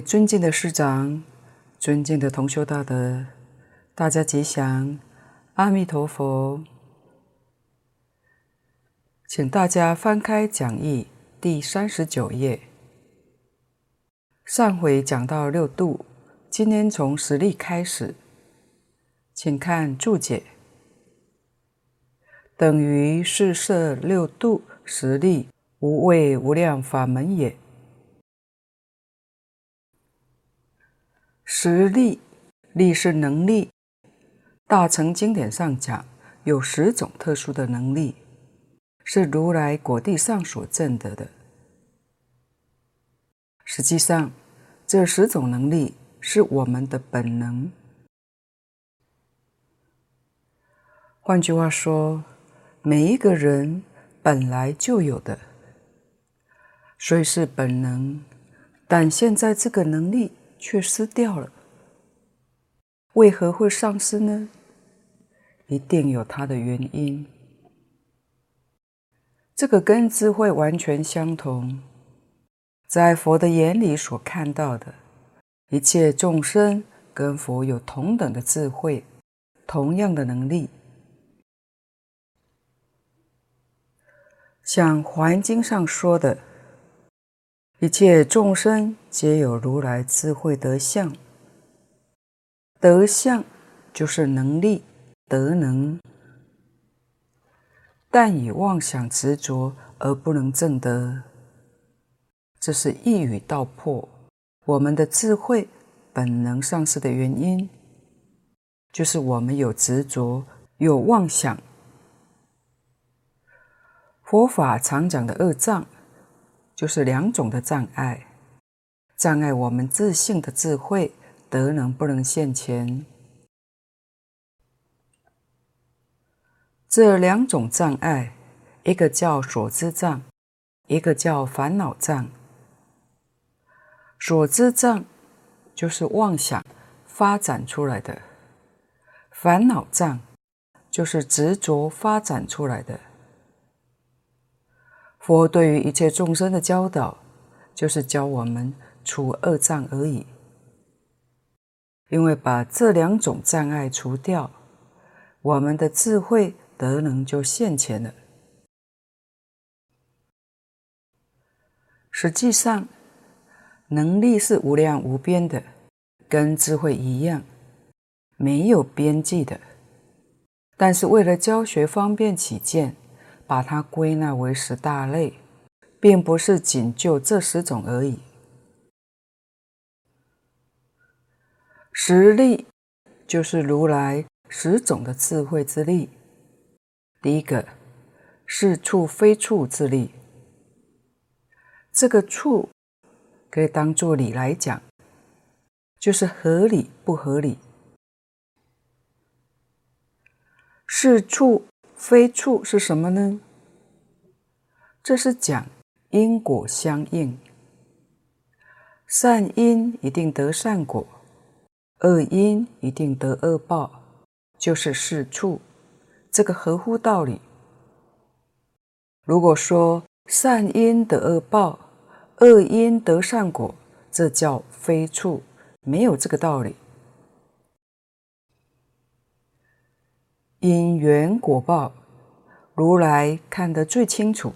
尊敬的师长，尊敬的同修大德，大家吉祥，阿弥陀佛。请大家翻开讲义第三十九页。上回讲到六度，今天从十力开始，请看注解。等于是摄六度十力无畏无量法门也。十力，力是能力。大乘经典上讲，有十种特殊的能力，是如来果地上所证得的。实际上，这十种能力是我们的本能。换句话说，每一个人本来就有的，所以是本能。但现在这个能力，却失掉了，为何会丧失呢？一定有它的原因。这个跟智慧完全相同，在佛的眼里所看到的一切众生跟佛有同等的智慧，同样的能力。像《华严经》上说的。一切众生皆有如来智慧德相，德相就是能力、德能，但以妄想执着而不能证得，这是一语道破我们的智慧本能丧失的原因，就是我们有执着、有妄想。佛法常讲的二障。就是两种的障碍，障碍我们自信的智慧德能不能现前。这两种障碍，一个叫所知障，一个叫烦恼障。所知障就是妄想发展出来的，烦恼障就是执着发展出来的。佛对于一切众生的教导，就是教我们除二障而已。因为把这两种障碍除掉，我们的智慧德能就现前了。实际上，能力是无量无边的，跟智慧一样，没有边际的。但是为了教学方便起见。把它归纳为十大类，并不是仅就这十种而已。十力就是如来十种的智慧之力。第一个是处非处之力，这个处可以当做理来讲，就是合理不合理。是处。非处是什么呢？这是讲因果相应，善因一定得善果，恶因一定得恶报，就是是处，这个合乎道理。如果说善因得恶报，恶因得善果，这叫非处，没有这个道理。因缘果报，如来看得最清楚，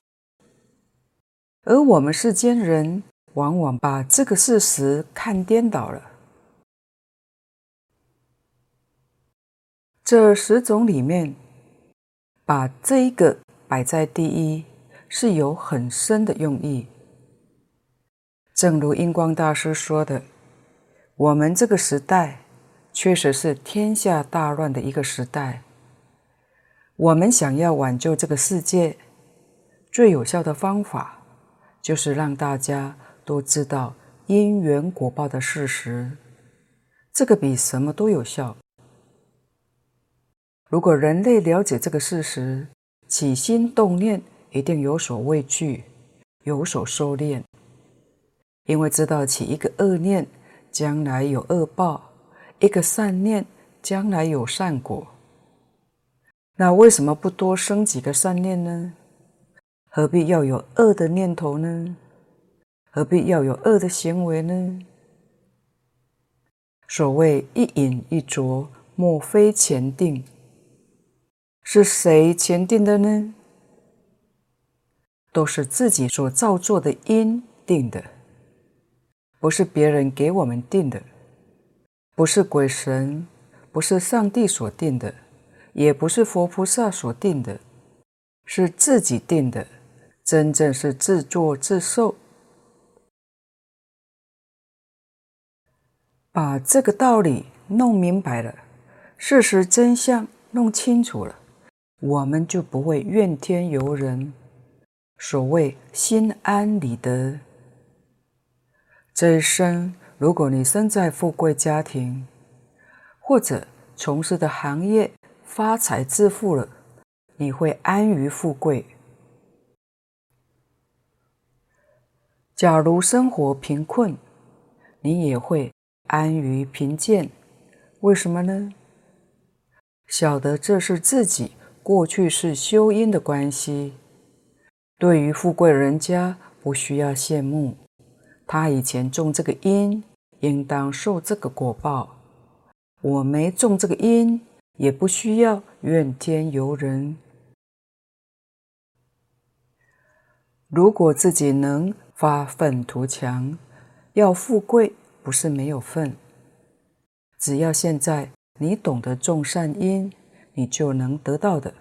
而我们世间人往往把这个事实看颠倒了。这十种里面，把这一个摆在第一，是有很深的用意。正如印光大师说的，我们这个时代确实是天下大乱的一个时代。我们想要挽救这个世界，最有效的方法就是让大家都知道因缘果报的事实，这个比什么都有效。如果人类了解这个事实，起心动念一定有所畏惧，有所收敛，因为知道起一个恶念，将来有恶报；一个善念，将来有善果。那为什么不多生几个善念呢？何必要有恶的念头呢？何必要有恶的行为呢？所谓一饮一啄，莫非前定。是谁前定的呢？都是自己所造作的因定的，不是别人给我们定的，不是鬼神，不是上帝所定的，也不是佛菩萨所定的，是自己定的，真正是自作自受。把这个道理弄明白了，事实真相弄清楚了，我们就不会怨天尤人。所谓心安理得。这一生，如果你生在富贵家庭，或者从事的行业发财致富了，你会安于富贵；假如生活贫困，你也会安于贫贱。为什么呢？晓得这是自己过去是修因的关系。对于富贵人家，不需要羡慕，他以前种这个因，应当受这个果报。我没种这个因，也不需要怨天尤人。如果自己能发愤图强，要富贵不是没有份。只要现在你懂得种善因，你就能得到的。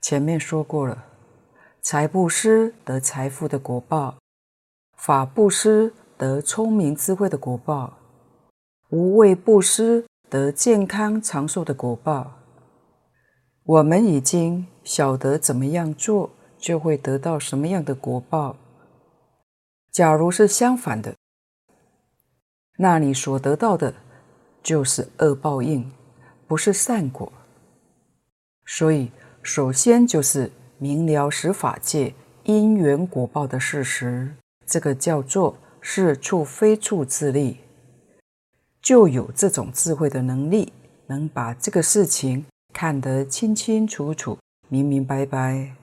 前面说过了。财布施得财富的果报，法布施得聪明智慧的果报，无畏布施得健康长寿的果报。我们已经晓得怎么样做，就会得到什么样的果报。假如是相反的，那你所得到的就是恶报应，不是善果。所以，首先就是。明了十法界因缘果报的事实，这个叫做是处非处自力，就有这种智慧的能力，能把这个事情看得清清楚楚、明明白白。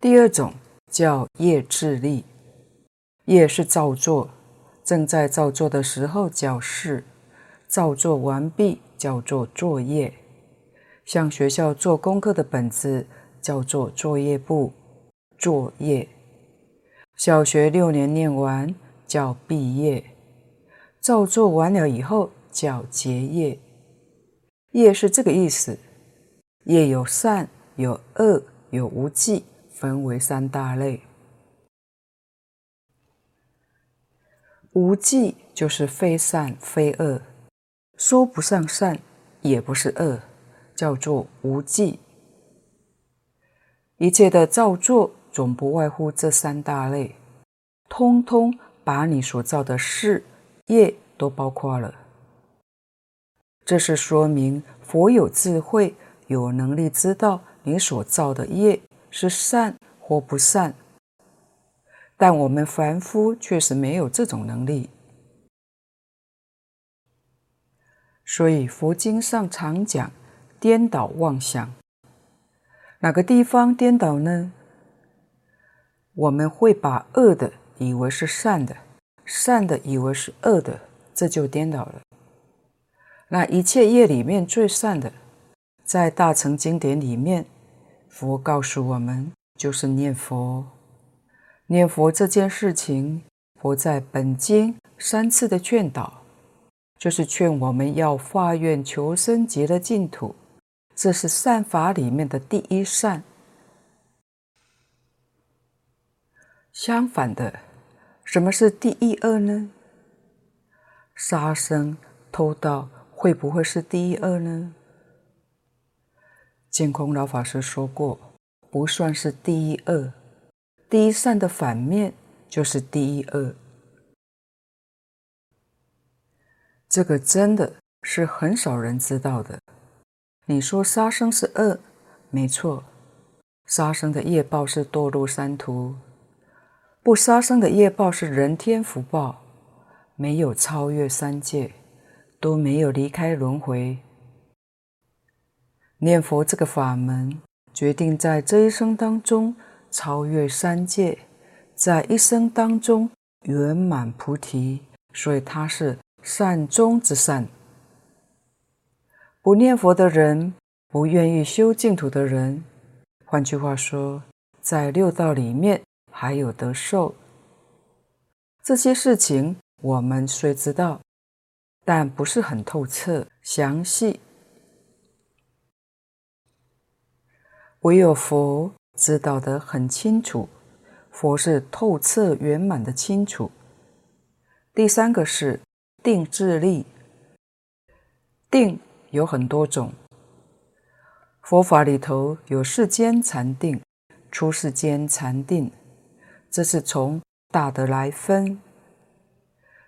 第二种叫业智力，业是造作，正在造作的时候叫事，造作完毕叫做作业。像学校做功课的本子叫做作业簿，作业。小学六年念完叫毕业，造作完了以后叫结业。业是这个意思。业有善有恶有无记，分为三大类。无记就是非善非恶，说不上善，也不是恶。叫做无记，一切的造作总不外乎这三大类，通通把你所造的事业都包括了。这是说明佛有智慧，有能力知道你所造的业是善或不善，但我们凡夫确实没有这种能力，所以佛经上常讲。颠倒妄想，哪个地方颠倒呢？我们会把恶的以为是善的，善的以为是恶的，这就颠倒了。那一切业里面最善的，在大乘经典里面，佛告诉我们，就是念佛。念佛这件事情，佛在本经三次的劝导，就是劝我们要发愿求生极乐净土。这是善法里面的第一善。相反的，什么是第一恶呢？杀生、偷盗会不会是第一恶呢？净空老法师说过，不算是第一恶。第一善的反面就是第一恶。这个真的是很少人知道的。你说杀生是恶，没错，杀生的业报是堕入三途；不杀生的业报是人天福报，没有超越三界，都没有离开轮回。念佛这个法门，决定在这一生当中超越三界，在一生当中圆满菩提，所以它是善中之善。不念佛的人，不愿意修净土的人，换句话说，在六道里面还有得受。这些事情我们虽知道，但不是很透彻详细。唯有佛知道得很清楚，佛是透彻圆满的清楚。第三个是定智力，定有很多种，佛法里头有世间禅定、出世间禅定，这是从大的来分。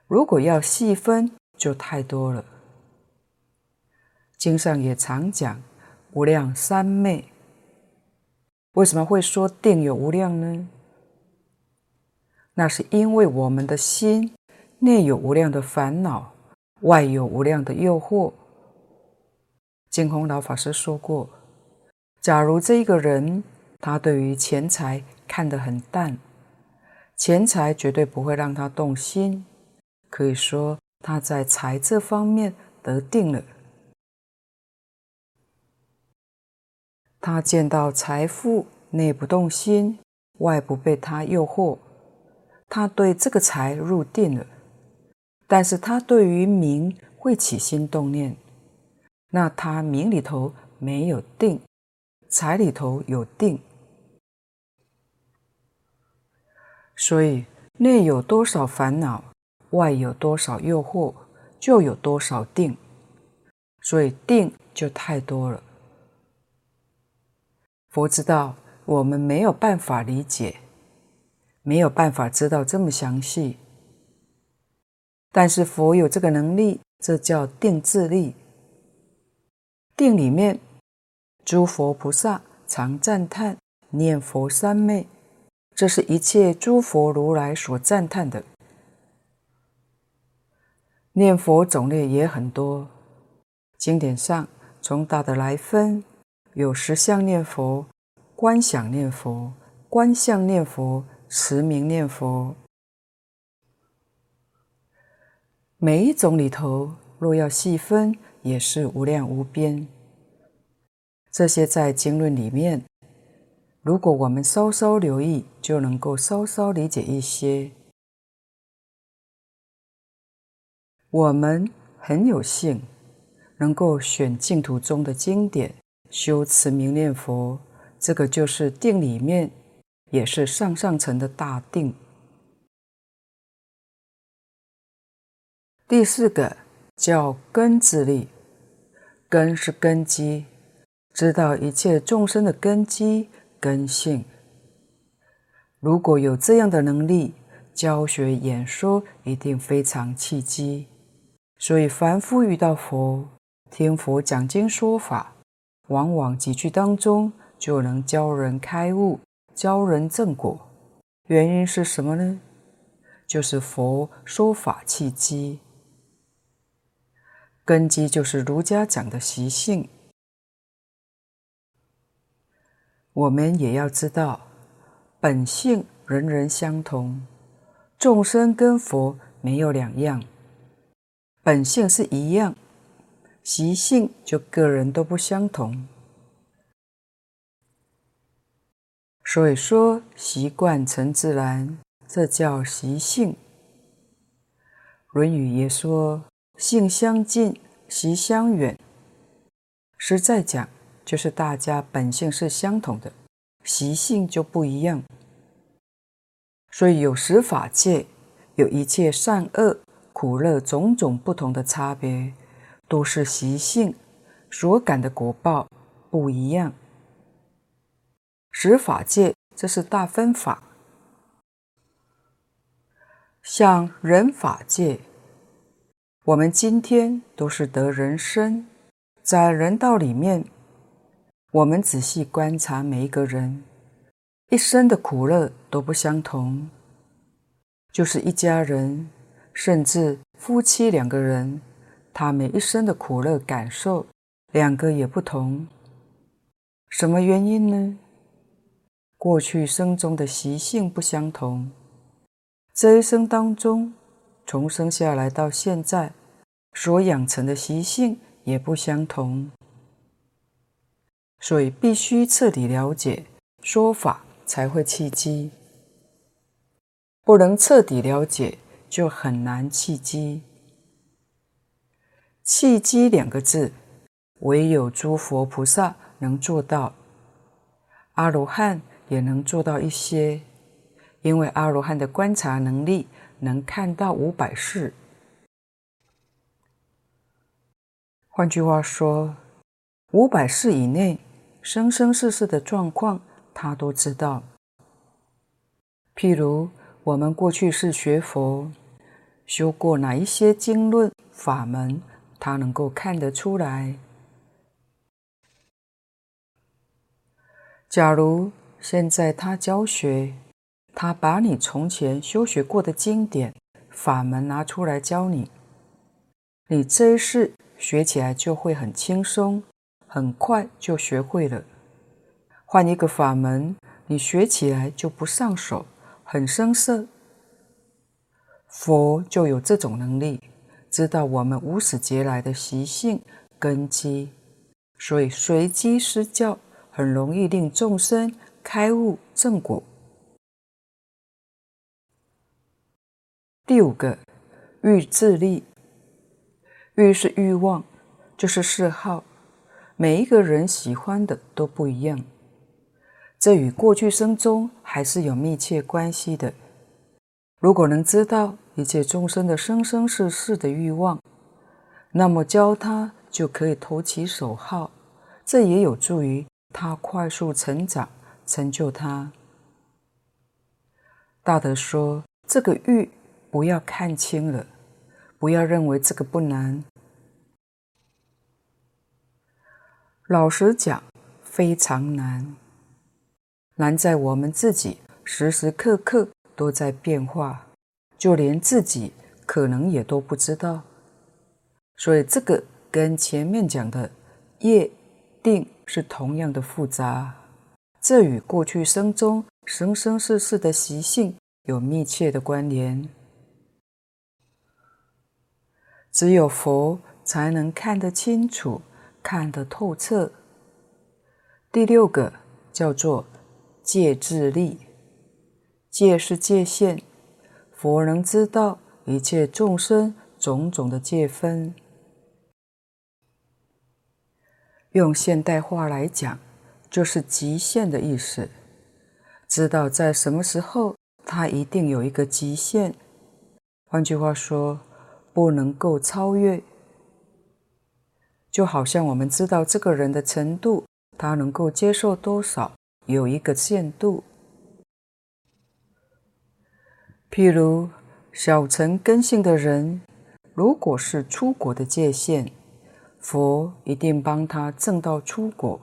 如果要细分，就太多了。经上也常讲无量三昧。为什么会说定有无量呢？那是因为我们的心内有无量的烦恼，外有无量的诱惑。净空老法师说过，假如这一个人他对于钱财看得很淡，钱财绝对不会让他动心，可以说他在财这方面得定了。他见到财富，内不动心，外不被他诱惑，他对这个财入定了。但是他对于名会起心动念，那他名里头没有定，财里头有定。所以内有多少烦恼，外有多少诱惑，就有多少定。所以定就太多了。佛知道我们没有办法理解，没有办法知道这么详细，但是佛有这个能力，这叫定自立。定里面，诸佛菩萨常赞叹念佛三昧，这是一切诸佛如来所赞叹的。念佛种类也很多，经典上从大的来分。有实相念佛、观想念佛、观相念佛、持名念佛，每一种里头，若要细分，也是无量无边。这些在经论里面，如果我们稍稍留意，就能够稍稍理解一些。我们很有幸，能够选净土中的经典。修持明念佛，这个就是定里面，也是上上层的大定。第四个叫根自力，根是根基，知道一切众生的根基根性。如果有这样的能力，教学演说一定非常契机。所以凡夫遇到佛，听佛讲经说法。往往几句当中就能教人开悟，教人正果。原因是什么呢？就是佛说法契机，根基就是儒家讲的习性。我们也要知道，本性人人相同，众生跟佛没有两样，本性是一样。习性就个人都不相同，所以说习惯成自然，这叫习性。《论语》也说：“性相近，习相远。”实在讲，就是大家本性是相同的，习性就不一样。所以有十法界，有一切善恶、苦乐种种不同的差别。都是习性所感的果报不一样。十法界，这是大分法。像人法界，我们今天都是得人身，在人道里面，我们仔细观察每一个人一生的苦乐都不相同，就是一家人，甚至夫妻两个人。他每一生的苦乐感受，两个也不同。什么原因呢？过去生中的习性不相同，这一生当中，从生下来到现在，所养成的习性也不相同，所以必须彻底了解说法，才会契机。不能彻底了解，就很难契机。契机两个字，唯有诸佛菩萨能做到，阿罗汉也能做到一些，因为阿罗汉的观察能力能看到五百世。换句话说，五百世以内生生世世的状况，他都知道。譬如我们过去是学佛，修过哪一些经论法门，他能够看得出来。假如现在他教学，他把你从前修学过的经典法门拿出来教你，你这一世学起来就会很轻松，很快就学会了。换一个法门，你学起来就不上手，很生涩。佛就有这种能力，知道我们无始劫来的习性根基，所以随机施教。很容易令众生开悟正果。第五个，欲自利。欲是欲望，就是嗜好。每一个人喜欢的都不一样，这与过去生中还是有密切关系的。如果能知道一切众生的生生世世的欲望，那么教他就可以投其所好，这也有助于。他快速成长，成就他。大德说：“这个欲不要看轻了，不要认为这个不难。老实讲，非常难，难在我们自己时时刻刻都在变化，就连自己可能也都不知道。所以这个跟前面讲的业定。”是同样的复杂，这与过去生中生生世世的习性有密切的关联。只有佛才能看得清楚，看得透彻。第六个叫做戒智力，戒是界限，佛能知道一切众生种种的界分。用现代话来讲，就是极限的意思。知道在什么时候，它一定有一个极限。换句话说，不能够超越。就好像我们知道这个人的程度，他能够接受多少，有一个限度。譬如小乘根性的人，如果是出国的界限。佛一定帮他证到出国，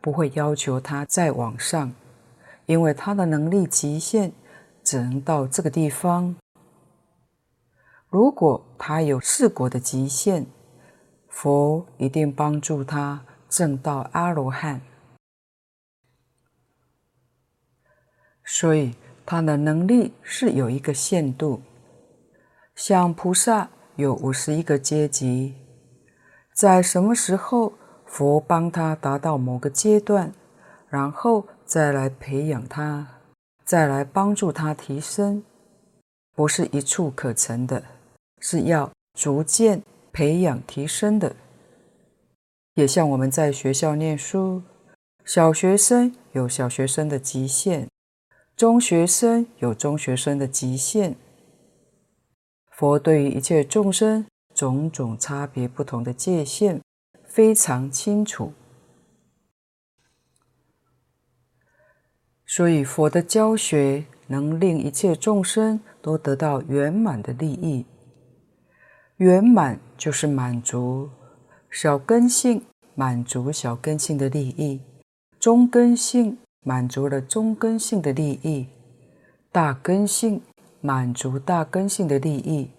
不会要求他再往上，因为他的能力极限只能到这个地方。如果他有四果的极限，佛一定帮助他证到阿罗汉。所以他的能力是有一个限度，像菩萨有五十一个阶级。在什么时候，佛帮他达到某个阶段，然后再来培养他，再来帮助他提升，不是一蹴可成的，是要逐渐培养提升的。也像我们在学校念书，小学生有小学生的极限，中学生有中学生的极限。佛对于一切众生。种种差别不同的界限非常清楚，所以佛的教学能令一切众生都得到圆满的利益。圆满就是满足小根性，满足小根性的利益；中根性满足了中根性的利益；大根性满足大根性的利益。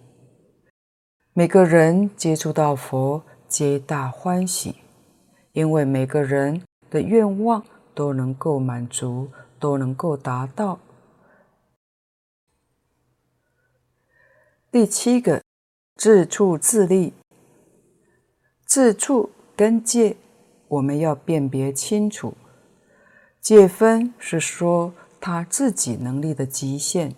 每个人接触到佛，皆大欢喜，因为每个人的愿望都能够满足，都能够达到。第七个，自处自立。自处跟戒，我们要辨别清楚。戒分是说他自己能力的极限，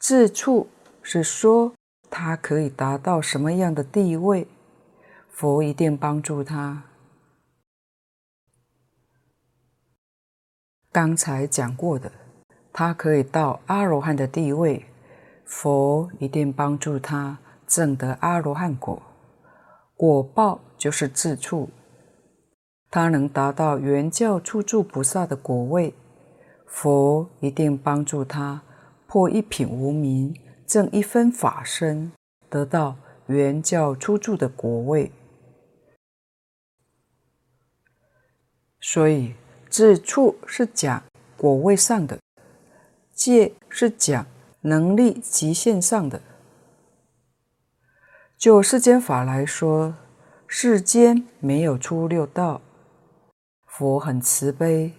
自处是说他可以达到什么样的地位，佛一定帮助他。刚才讲过的，他可以到阿罗汉的地位，佛一定帮助他证得阿罗汉果。果报就是自处，他能达到圆教初住菩萨的果位，佛一定帮助他破一品无明，证一分法身，得到圆教初住的果位。所以自处是讲果位上的，戒是讲能力极限上的。就世间法来说，世间没有出六道。佛很慈悲，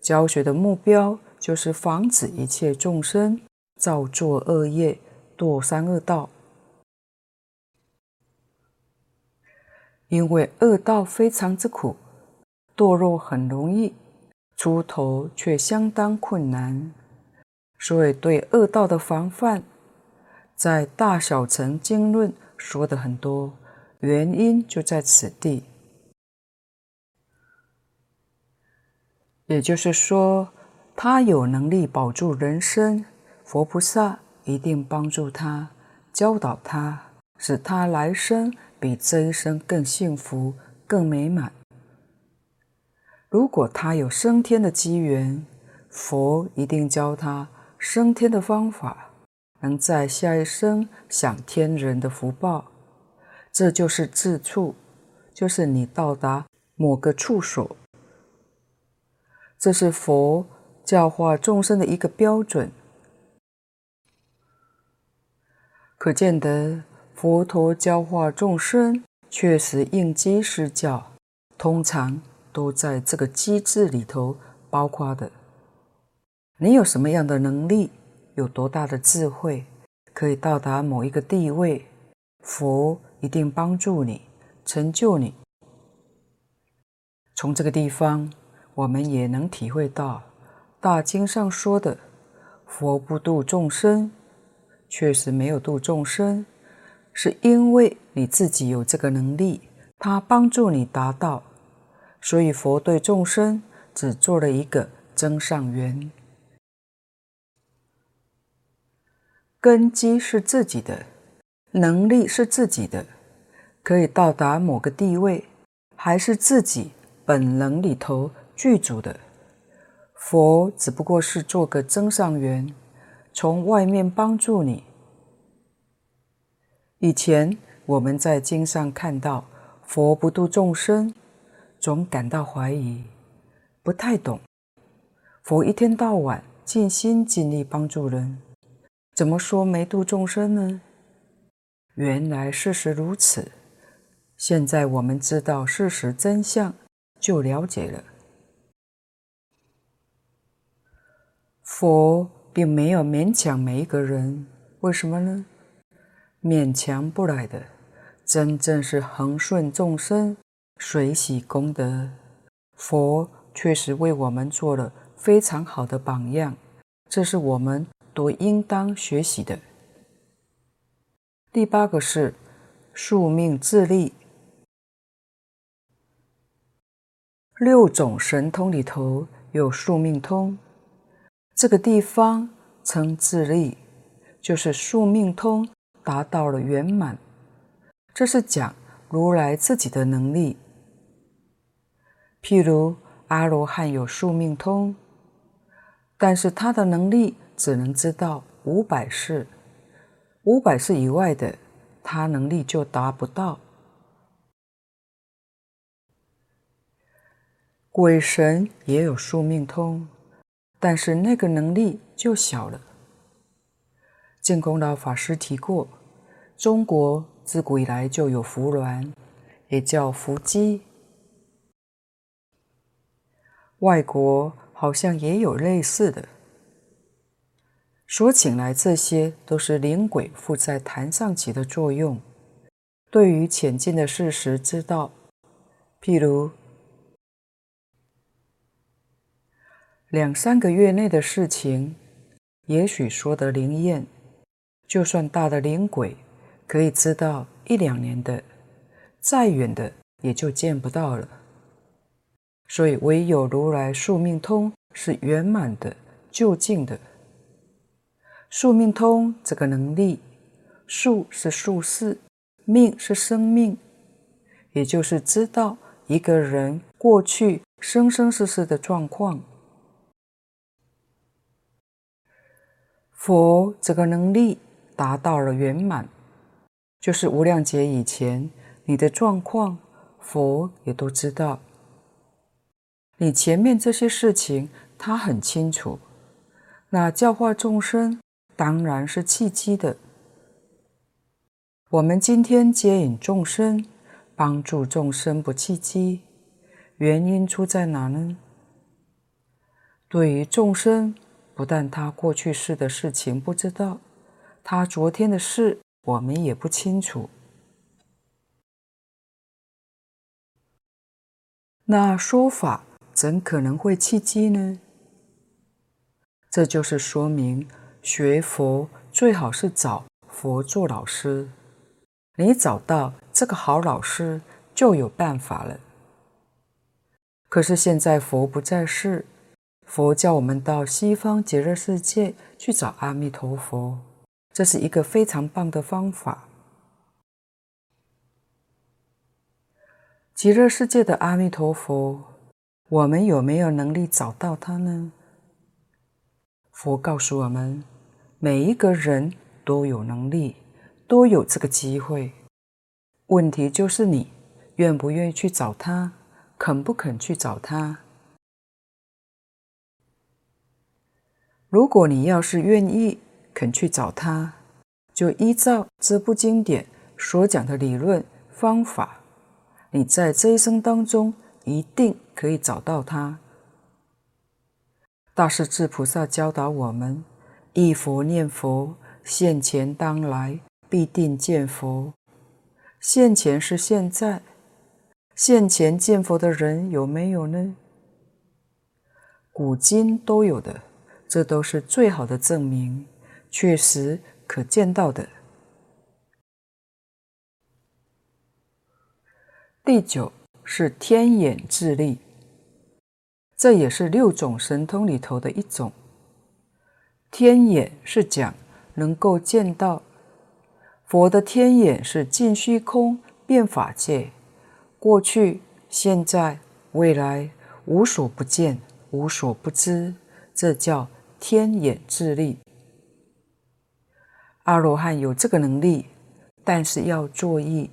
教学的目标就是防止一切众生造作恶业，堕三恶道。因为恶道非常之苦，堕落很容易，出头却相当困难。所以对恶道的防范，在大小乘经论。说的很多，原因就在此地。也就是说，他有能力保住人生，佛菩萨一定帮助他，教导他，使他来生比这一生更幸福、更美满。如果他有升天的机缘，佛一定教他升天的方法。能在下一生享天人的福报，这就是自处，就是你到达某个处所。这是佛教化众生的一个标准。可见得佛陀教化众生，确实应机施教，通常都在这个机制里头包括的。你有什么样的能力？有多大的智慧，可以到达某一个地位，佛一定帮助你，成就你。从这个地方，我们也能体会到《大经》上说的“佛不度众生”，确实没有度众生，是因为你自己有这个能力，他帮助你达到，所以佛对众生只做了一个增上缘。根基是自己的，能力是自己的，可以到达某个地位，还是自己本能里头具足的。佛只不过是做个增上缘，从外面帮助你。以前我们在经上看到佛不度众生，总感到怀疑，不太懂。佛一天到晚尽心尽力帮助人。怎么说没度众生呢？原来事实如此。现在我们知道事实真相，就了解了。佛并没有勉强每一个人，为什么呢？勉强不来的，真正是恒顺众生，随喜功德。佛确实为我们做了非常好的榜样，这是我们。都应当学习的。第八个是宿命自立。六种神通里头有宿命通，这个地方称自立，就是宿命通达到了圆满。这是讲如来自己的能力。譬如阿罗汉有宿命通，但是他的能力。只能知道五百世，五百世以外的，他能力就达不到。鬼神也有宿命通，但是那个能力就小了。净空老法师提过，中国自古以来就有伏鸾，也叫伏击。外国好像也有类似的。说起来，这些都是灵鬼附在坛上起的作用。对于浅近的事实知道，譬如两三个月内的事情，也许说得灵验；就算大的灵鬼，可以知道一两年的，再远的也就见不到了。所以，唯有如来宿命通是圆满的、就近的。宿命通这个能力，宿是宿世。命是生命，也就是知道一个人过去生生世世的状况。佛这个能力达到了圆满，就是无量劫以前你的状况，佛也都知道。你前面这些事情，他很清楚。那教化众生，当然是契机的。我们今天接引众生，帮助众生不契机，原因出在哪呢？对于众生，不但他过去世的事情不知道，他昨天的事我们也不清楚。那说法怎可能会契机呢？这就是说明学佛最好是找佛做老师。你找到这个好老师，就有办法了。可是现在佛不在世，佛叫我们到西方极乐世界去找阿弥陀佛，这是一个非常棒的方法。极乐世界的阿弥陀佛，我们有没有能力找到他呢？佛告诉我们，每一个人都有能力。都有这个机会，问题就是你愿不愿意去找他，肯不肯去找他。如果你要是愿意肯去找他，就依照这部经典所讲的理论方法，你在这一生当中一定可以找到他。大势至菩萨教导我们：一佛念佛，现前当来。必定见佛。现前是现在，现前见佛的人有没有呢？古今都有的，这都是最好的证明，确实可见到的。第九是天眼智力，这也是六种神通里头的一种。天眼是讲能够见到。佛的天眼是尽虚空遍法界，过去、现在、未来，无所不见，无所不知，这叫天眼智力。阿罗汉有这个能力，但是要作意，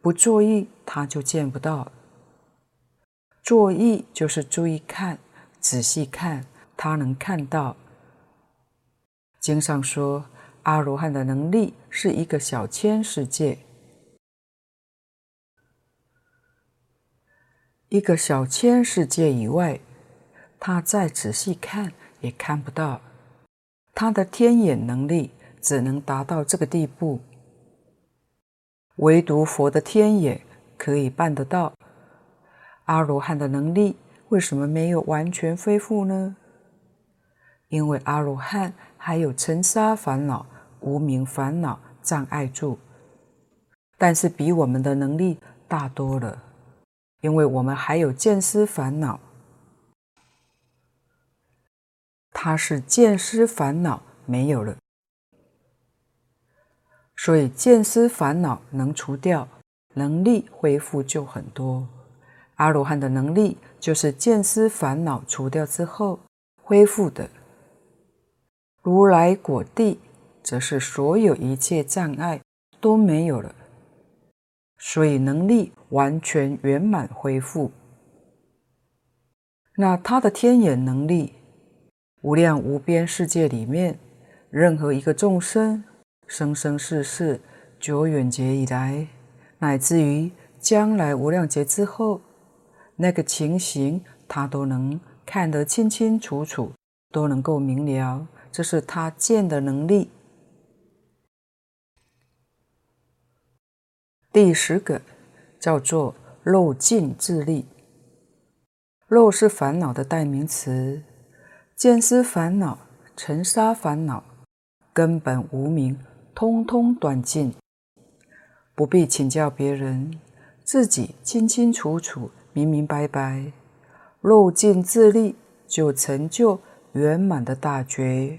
不作意他就见不到。作意就是注意看，仔细看，他能看到。经上说。阿罗汉的能力是一个小千世界，一个小千世界以外，他再仔细看也看不到。他的天眼能力只能达到这个地步，唯独佛的天眼可以办得到。阿罗汉的能力为什么没有完全恢复呢？因为阿罗汉还有尘沙烦恼。无明烦恼障碍住，但是比我们的能力大多了，因为我们还有见思烦恼，他是见思烦恼没有了，所以见思烦恼能除掉，能力恢复就很多。阿罗汉的能力就是见思烦恼除掉之后恢复的，如来果地。则是所有一切障碍都没有了，所以能力完全圆满恢复。那他的天眼能力，无量无边世界里面，任何一个众生，生生世世、久远劫以来，乃至于将来无量劫之后，那个情形，他都能看得清清楚楚，都能够明了，这是他见的能力。第十个叫做漏尽自利。漏是烦恼的代名词，见思烦恼、尘沙烦恼、根本无明，通通断尽，不必请教别人，自己清清楚楚、明明白白，漏尽自利，就成就圆满的大觉。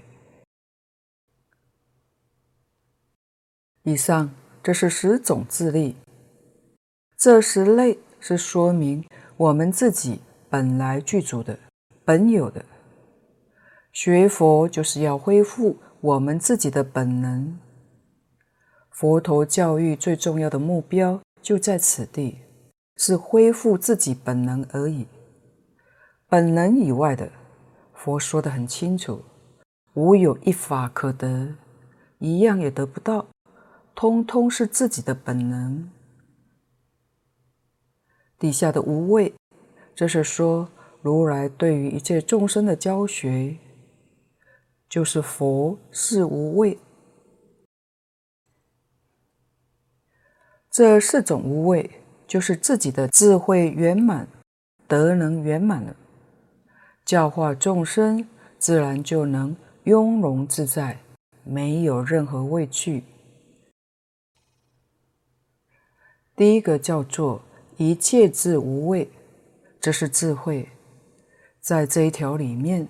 以上这是十种自力，这十类是说明我们自己。本来具足的，本有的。学佛就是要恢复我们自己的本能。佛陀教育最重要的目标就在此地，是恢复自己本能而已。本能以外的，佛说得很清楚，无有一法可得，一样也得不到，通通是自己的本能。底下的无畏。这是说，如来对于一切众生的教学，就是佛是无畏。这四种无畏，就是自己的智慧圆满，德能圆满了，教化众生，自然就能雍容自在，没有任何畏惧。第一个叫做一切智无畏。这是智慧，在这一条里面，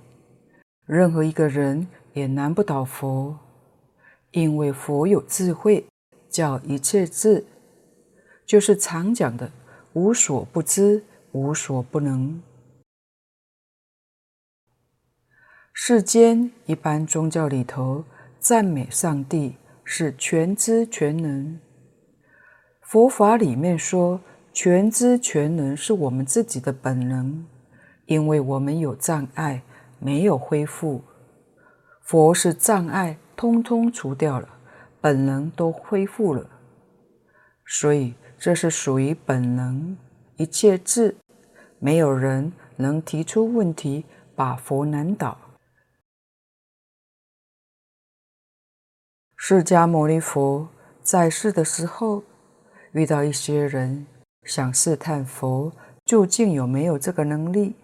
任何一个人也难不倒佛，因为佛有智慧，叫一切智，就是常讲的无所不知、无所不能。世间一般宗教里头赞美上帝是全知全能，佛法里面说。全知全能是我们自己的本能，因为我们有障碍，没有恢复。佛是障碍通通除掉了，本能都恢复了，所以这是属于本能。一切智，没有人能提出问题，把佛难倒。释迦牟尼佛在世的时候，遇到一些人。想试探佛究竟有没有这个能力，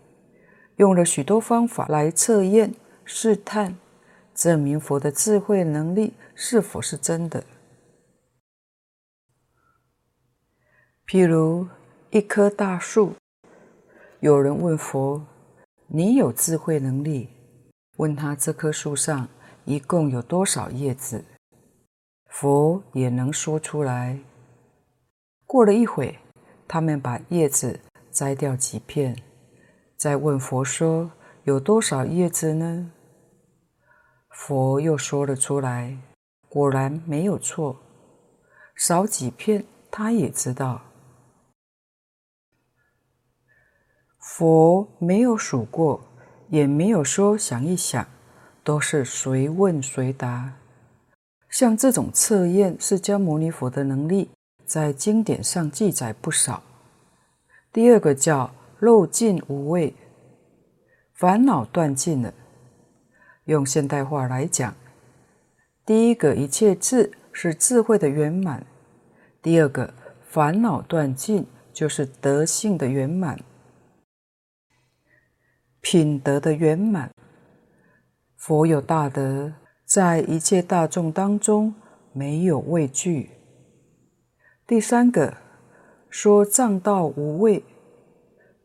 用了许多方法来测验、试探，证明佛的智慧能力是否是真的。譬如一棵大树，有人问佛：“你有智慧能力？”问他这棵树上一共有多少叶子，佛也能说出来。过了一会。他们把叶子摘掉几片，再问佛说：“有多少叶子呢？”佛又说了出来，果然没有错，少几片他也知道。佛没有数过，也没有说想一想，都是随问随答。像这种测验释迦牟尼佛的能力。在经典上记载不少。第二个叫漏尽无畏，烦恼断尽了。用现代话来讲，第一个一切智是智慧的圆满，第二个烦恼断尽就是德性的圆满，品德的圆满。佛有大德，在一切大众当中没有畏惧。第三个说障道无畏，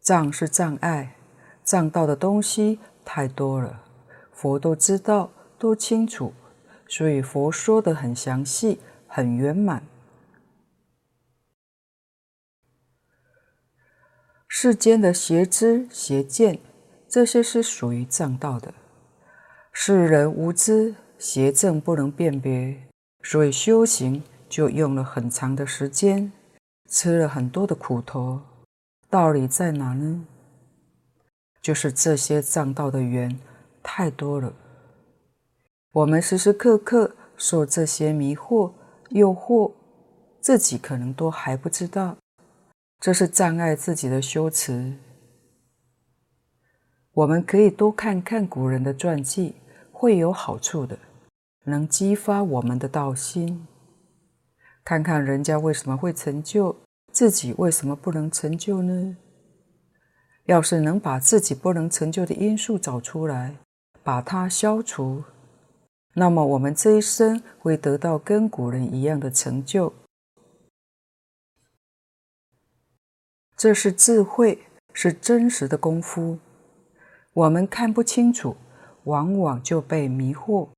障是障碍，障道的东西太多了，佛都知道，都清楚，所以佛说的很详细，很圆满。世间的邪知邪见，这些是属于障道的。世人无知，邪正不能辨别，所以修行。就用了很长的时间，吃了很多的苦头，道理在哪呢？就是这些障道的缘太多了，我们时时刻刻受这些迷惑诱惑，自己可能都还不知道，这是障碍自己的修持。我们可以多看看古人的传记，会有好处的，能激发我们的道心。看看人家为什么会成就，自己为什么不能成就呢？要是能把自己不能成就的因素找出来，把它消除，那么我们这一生会得到跟古人一样的成就。这是智慧，是真实的功夫。我们看不清楚，往往就被迷惑。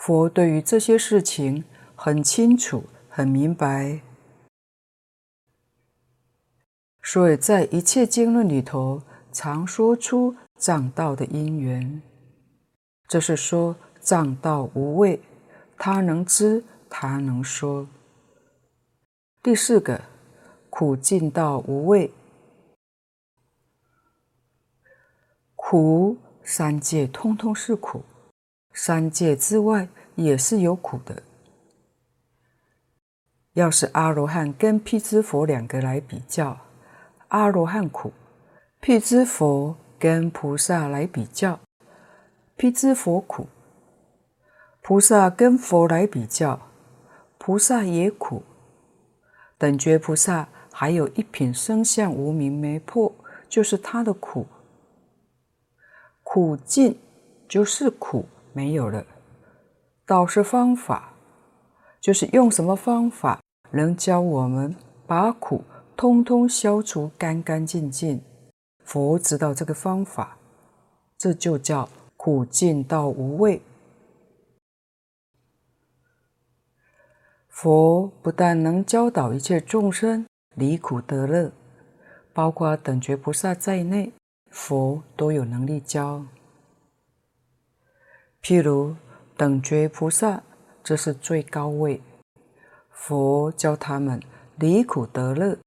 佛对于这些事情很清楚、很明白，所以在一切经论里头，常说出藏道的因缘。这是说藏道无畏，他能知，他能说。第四个。苦尽道无畏，苦三界通通是苦，三界之外也是有苦的。要是阿罗汉跟辟支佛两个来比较，阿罗汉苦；辟支佛跟菩萨来比较，辟支佛苦；菩萨跟佛来比较，菩萨也苦。等觉菩萨。还有一品生相无明没破，就是他的苦。苦尽就是苦没有了。道是方法，就是用什么方法能教我们把苦通通消除干干净净。佛知道这个方法，这就叫苦尽到无味。佛不但能教导一切众生。离苦得乐，包括等觉菩萨在内，佛都有能力教。譬如等觉菩萨，这是最高位，佛教他们离苦得乐，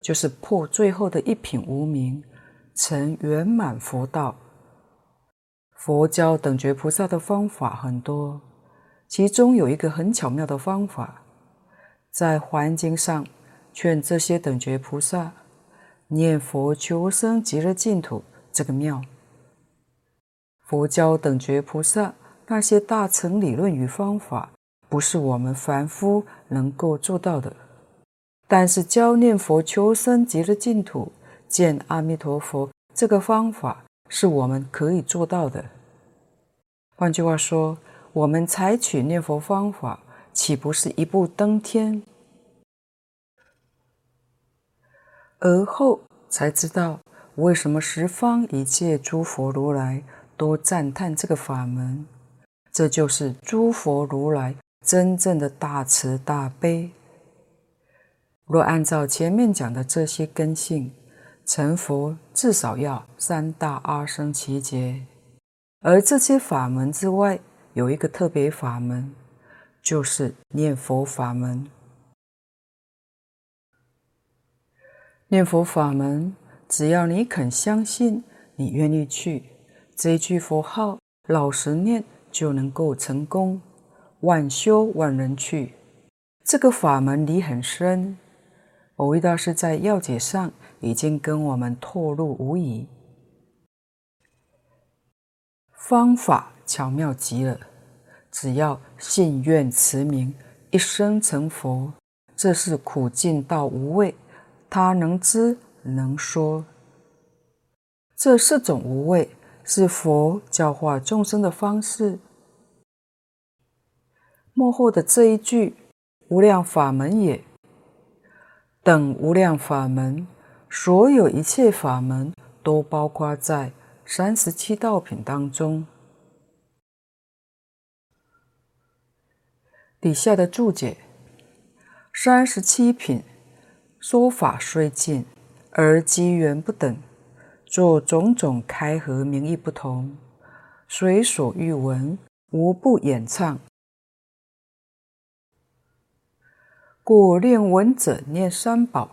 就是破最后的一品无明，成圆满佛道。佛教等觉菩萨的方法很多，其中有一个很巧妙的方法，在环境上。劝这些等觉菩萨念佛求生极乐净土，这个妙。佛教等觉菩萨那些大乘理论与方法，不是我们凡夫能够做到的。但是教念佛求生极乐净土，见阿弥陀佛，这个方法是我们可以做到的。换句话说，我们采取念佛方法，岂不是一步登天？而后才知道，为什么十方一切诸佛如来都赞叹这个法门。这就是诸佛如来真正的大慈大悲。若按照前面讲的这些根性，成佛至少要三大阿僧祇劫。而这些法门之外，有一个特别法门，就是念佛法门。念佛法门，只要你肯相信，你愿意去，这一句佛号老实念就能够成功。晚修晚人去，这个法门理很深。蕅益大师在要解上已经跟我们透露无遗，方法巧妙极了。只要信愿持名，一生成佛，这是苦尽到无畏。他能知能说，这四种无畏是佛教化众生的方式。末后的这一句“无量法门也”，等无量法门，所有一切法门都包括在三十七道品当中。底下的注解：三十七品。说法虽尽，而机缘不等，作种种开合名义不同，随所欲闻，无不演唱。故令闻者念三宝，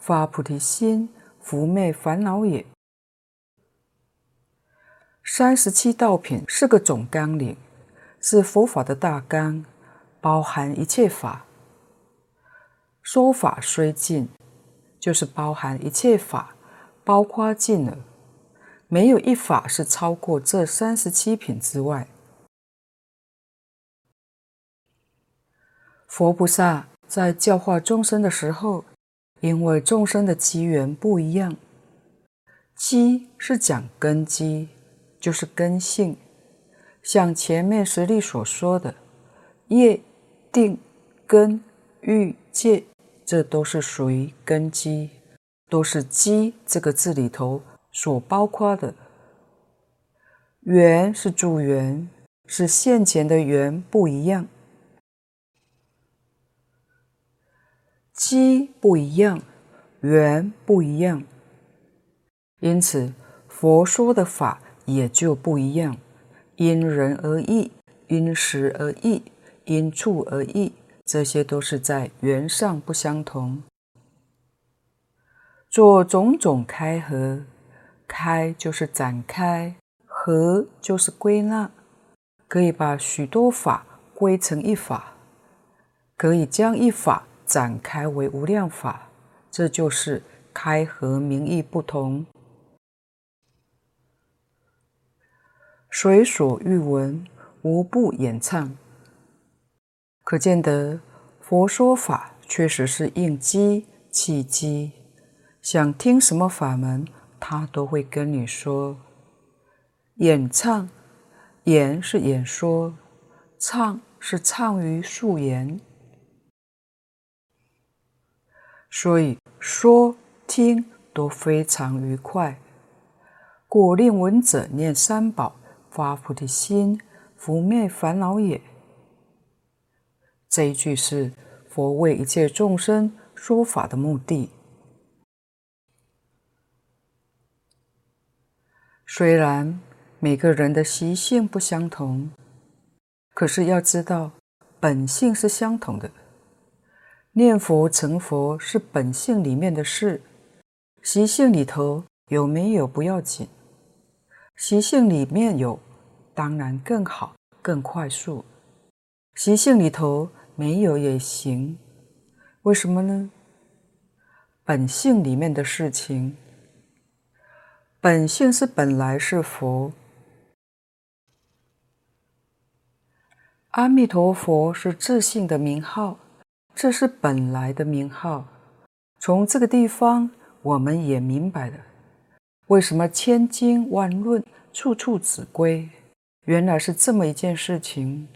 发菩提心，伏灭烦恼也。三十七道品是个总纲领，是佛法的大纲，包含一切法。说法虽尽，就是包含一切法，包括尽了。没有一法是超过这三十七品之外。佛菩萨在教化众生的时候，因为众生的机缘不一样，机是讲根基，就是根性，像前面实例所说的业、定、根、欲、界，这都是属于根基，都是“机”这个字里头所包括的。缘是助缘，是现前的缘不一样，机不一样，缘不一样，因此佛说的法也就不一样，因人而异，因时而异，因处而异。这些都是在缘上不相同，做种种开合，开就是展开，合就是归纳，可以把许多法归成一法，可以将一法展开为无量法，这就是开合名义不同。随所欲闻，无不演唱。可见得佛说法确实是应机契机，想听什么法门，他都会跟你说。演唱，演是演说，唱是唱于素言，所以说听都非常愉快。故令闻者念三宝，发菩提心，拂灭烦恼也。这一句是佛为一切众生说法的目的。虽然每个人的习性不相同，可是要知道本性是相同的。念佛成佛是本性里面的事，习性里头有没有不要紧，习性里面有，当然更好，更快速。习性里头。没有也行，为什么呢？本性里面的事情，本性是本来是佛，阿弥陀佛是自性的名号，这是本来的名号。从这个地方，我们也明白了，为什么千经万论处处指归，原来是这么一件事情。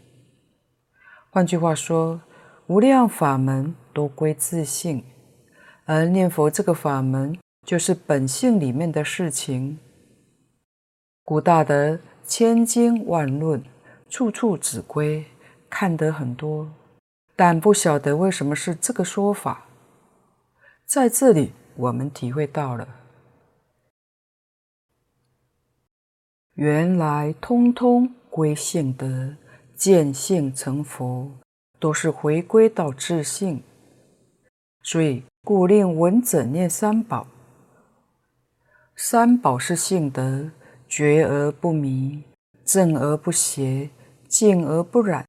换句话说，无量法门都归自性，而念佛这个法门就是本性里面的事情。古大德千经万论，处处指归，看得很多，但不晓得为什么是这个说法。在这里，我们体会到了，原来通通归性德。见性成佛，都是回归到自性，所以故令闻者念三宝。三宝是性德，觉而不迷，正而不邪，净而不染。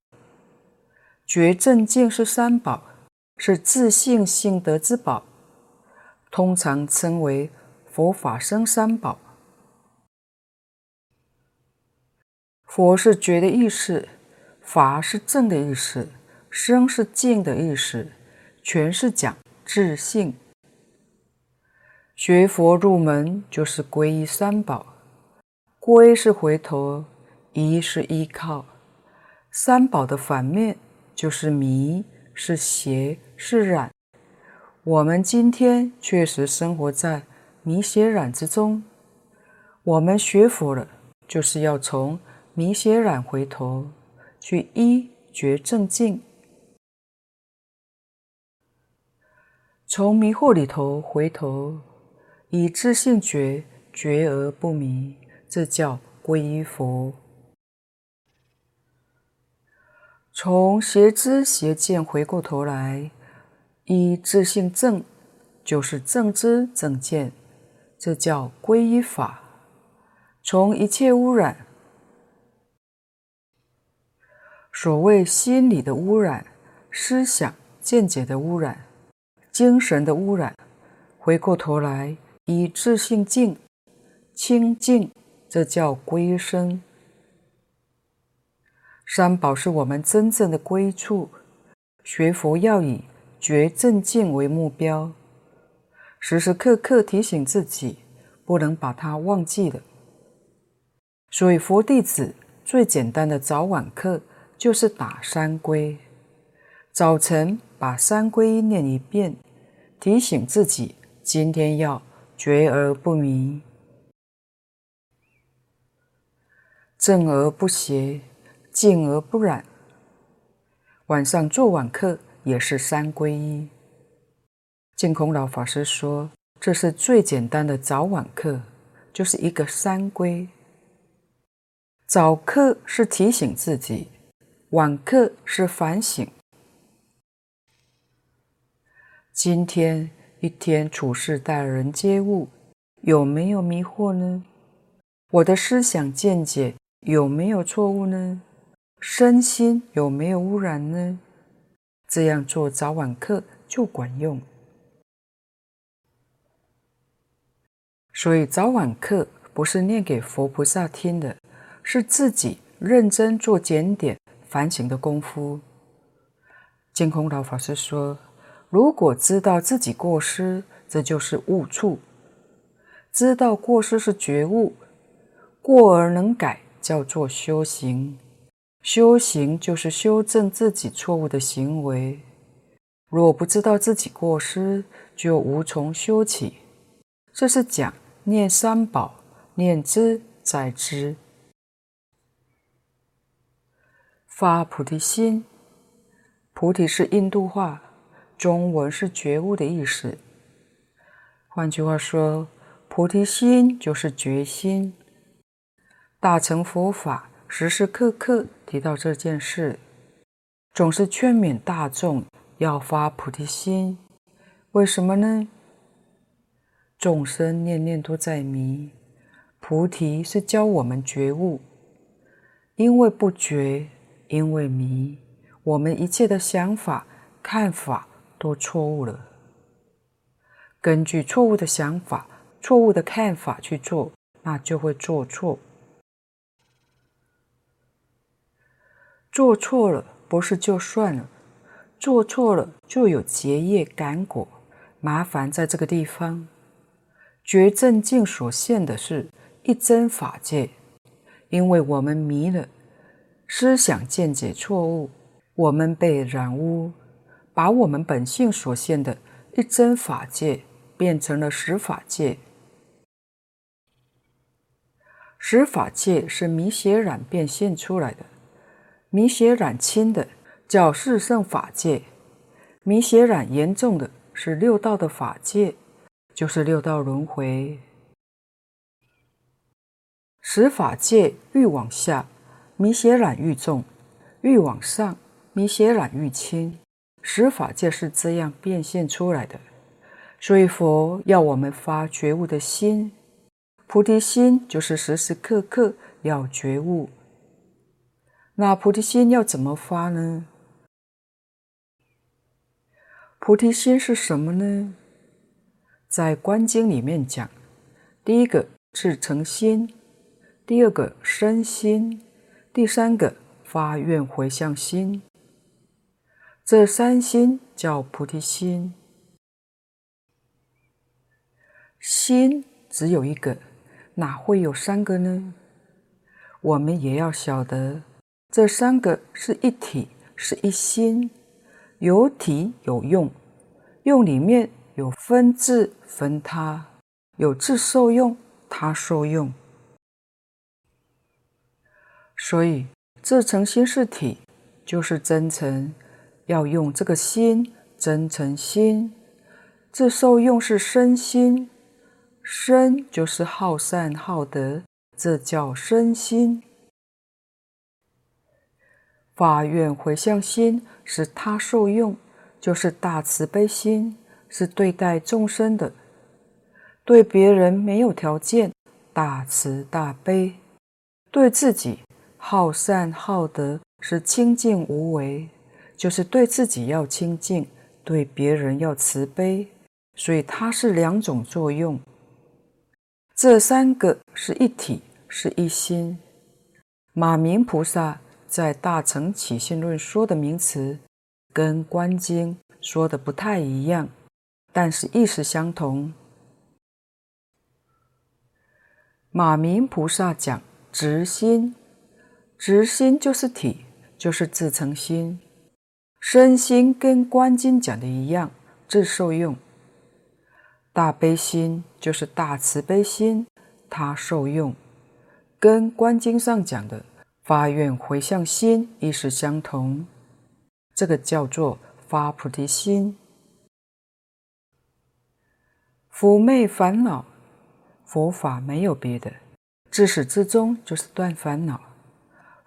觉正净是三宝，是自性性德之宝，通常称为佛法僧三宝。佛是觉的意思。法是正的意思，僧是净的意思，全是讲自性。学佛入门就是皈依三宝，皈是回头，依是依靠。三宝的反面就是迷，是邪，是染。我们今天确实生活在迷邪染之中。我们学佛了，就是要从迷邪染回头。去依觉正净，从迷惑里头回头，以自性觉，觉而不迷，这叫皈依佛。从邪知邪见回过头来，以自性正，就是正知正见，这叫皈依法。从一切污染。所谓心理的污染、思想见解的污染、精神的污染，回过头来以自性净，清净，这叫归身。三宝是我们真正的归处。学佛要以觉正净为目标，时时刻刻提醒自己，不能把它忘记了。所以佛弟子最简单的早晚课就是打三归。早晨把三归念一遍，提醒自己今天要觉而不迷，正而不邪，净而不染。晚上做晚课也是三归一。净空老法师说，这是最简单的早晚课，就是一个三归。早课是提醒自己，晚课是反省。今天一天处事待人接物，有没有迷惑呢？我的思想见解有没有错误呢？身心有没有污染呢？这样做早晚课就管用。所以早晚课不是念给佛菩萨听的，是自己认真做检点反省的功夫。净空老法师说，如果知道自己过失，这就是悟处；知道过失是觉悟，过而能改，叫做修行。修行就是修正自己错误的行为。若不知道自己过失，就无从修起。这是讲念三宝，念兹在兹，发菩提心。菩提是印度话，中文是觉悟的意思。换句话说，菩提心就是觉心。大乘佛法。时时刻刻提到这件事，总是劝勉大众要发菩提心。为什么呢？众生念念都在迷，菩提是教我们觉悟。因为不觉，因为迷，我们一切的想法、看法都错误了。根据错误的想法、错误的看法去做，那就会做错。做错了不是就算了，做错了就有结业感果，麻烦在这个地方。觉正境所现的是一真法界，因为我们迷了，思想见解错误，我们被染污，把我们本性所现的一真法界变成了十法界。十法界是迷邪染变现出来的。迷邪染轻的叫四圣法界，迷邪染严重的是六道的法界，就是六道轮回。十法界愈往下，迷邪染愈重；愈往上，迷邪染愈轻。十法界是这样变现出来的，所以佛要我们发觉悟的心，菩提心就是时时刻刻要觉悟。那菩提心要怎么发呢？菩提心是什么呢？在《观经》里面讲，第一个是诚心，第二个生心，第三个发愿回向心。这三心叫菩提心。心只有一个，哪会有三个呢？我们也要晓得。这三个是一体，是一心，有体有用，用里面有分自分他，有自受用，他受用。所以自诚心是体，就是真诚，要用这个心，真诚心；自受用是身心，身就是好善好德，这叫身心。发愿回向心是他受用，就是大慈悲心，是对待众生的，对别人没有条件，大慈大悲；对自己好善好德，是清净无为，就是对自己要清净，对别人要慈悲，所以它是两种作用。这三个是一体，是一心。马明菩萨在《大乘起信论》说的名词，跟《观经》说的不太一样，但是意思相同。马明菩萨讲直心，直心就是体，就是自成心。身心跟《观经》讲的一样，自受用。大悲心就是大慈悲心，它受用，跟《观经》上讲的。发愿回向心意识相同，这个叫做发菩提心。伏灭烦恼，佛法没有别的，自始至终就是断烦恼。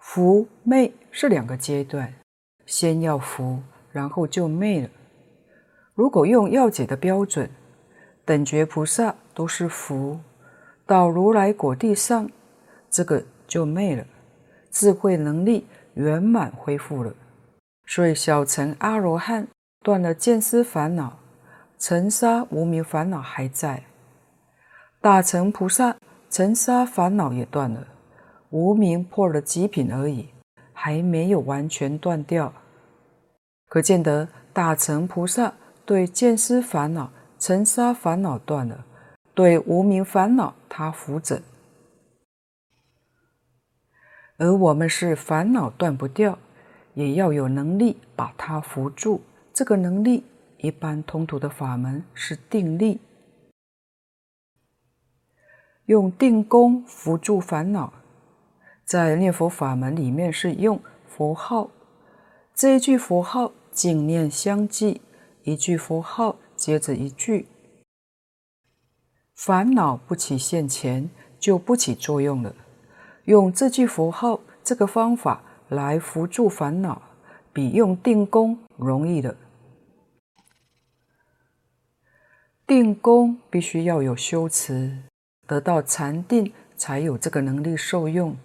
伏灭是两个阶段，先要福，然后就昧了。如果用要解的标准，等觉菩萨都是福，到如来果地上，这个就昧了。智慧能力圆满恢复了，所以小乘阿罗汉断了见思烦恼，尘沙无明烦恼还在；大乘菩萨尘沙烦恼也断了，无明破了极品而已，还没有完全断掉。可见得大乘菩萨对见思烦恼、尘沙烦恼断了，对无明烦恼他伏枕。而我们是烦恼断不掉，也要有能力把它扶住。这个能力，一般通途的法门是定力，用定功扶住烦恼。在念佛法门里面是用佛号，这一句佛号净念相继，一句佛号接着一句，烦恼不起现前，就不起作用了。用这句佛号这个方法来伏住烦恼，比用定功容易的。定功必须要有修持，得到禅定才有这个能力受用。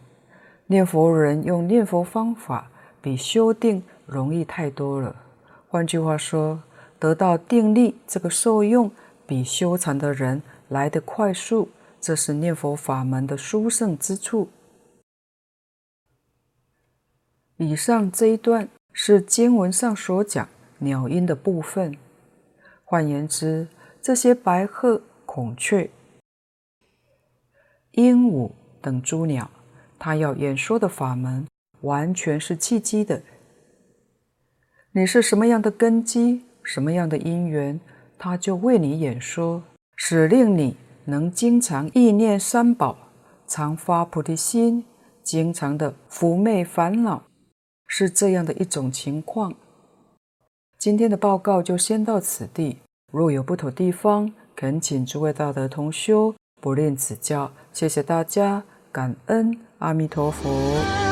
念佛人用念佛方法比修定容易太多了。换句话说，得到定力这个受用比修禅的人来得快速，这是念佛法门的殊胜之处。以上这一段是经文上所讲鸟音的部分。换言之，这些白鹤、孔雀、鹦鹉等诸鸟，他要演说的法门，完全是契机的。你是什么样的根基，什么样的因缘，他就为你演说，使令你能经常意念三宝，常发菩提心，经常的伏灭烦恼。是这样的一种情况。今天的报告就先到此地。若有不妥地方，恳请诸位大德同修不吝指教。谢谢大家，感恩阿弥陀佛。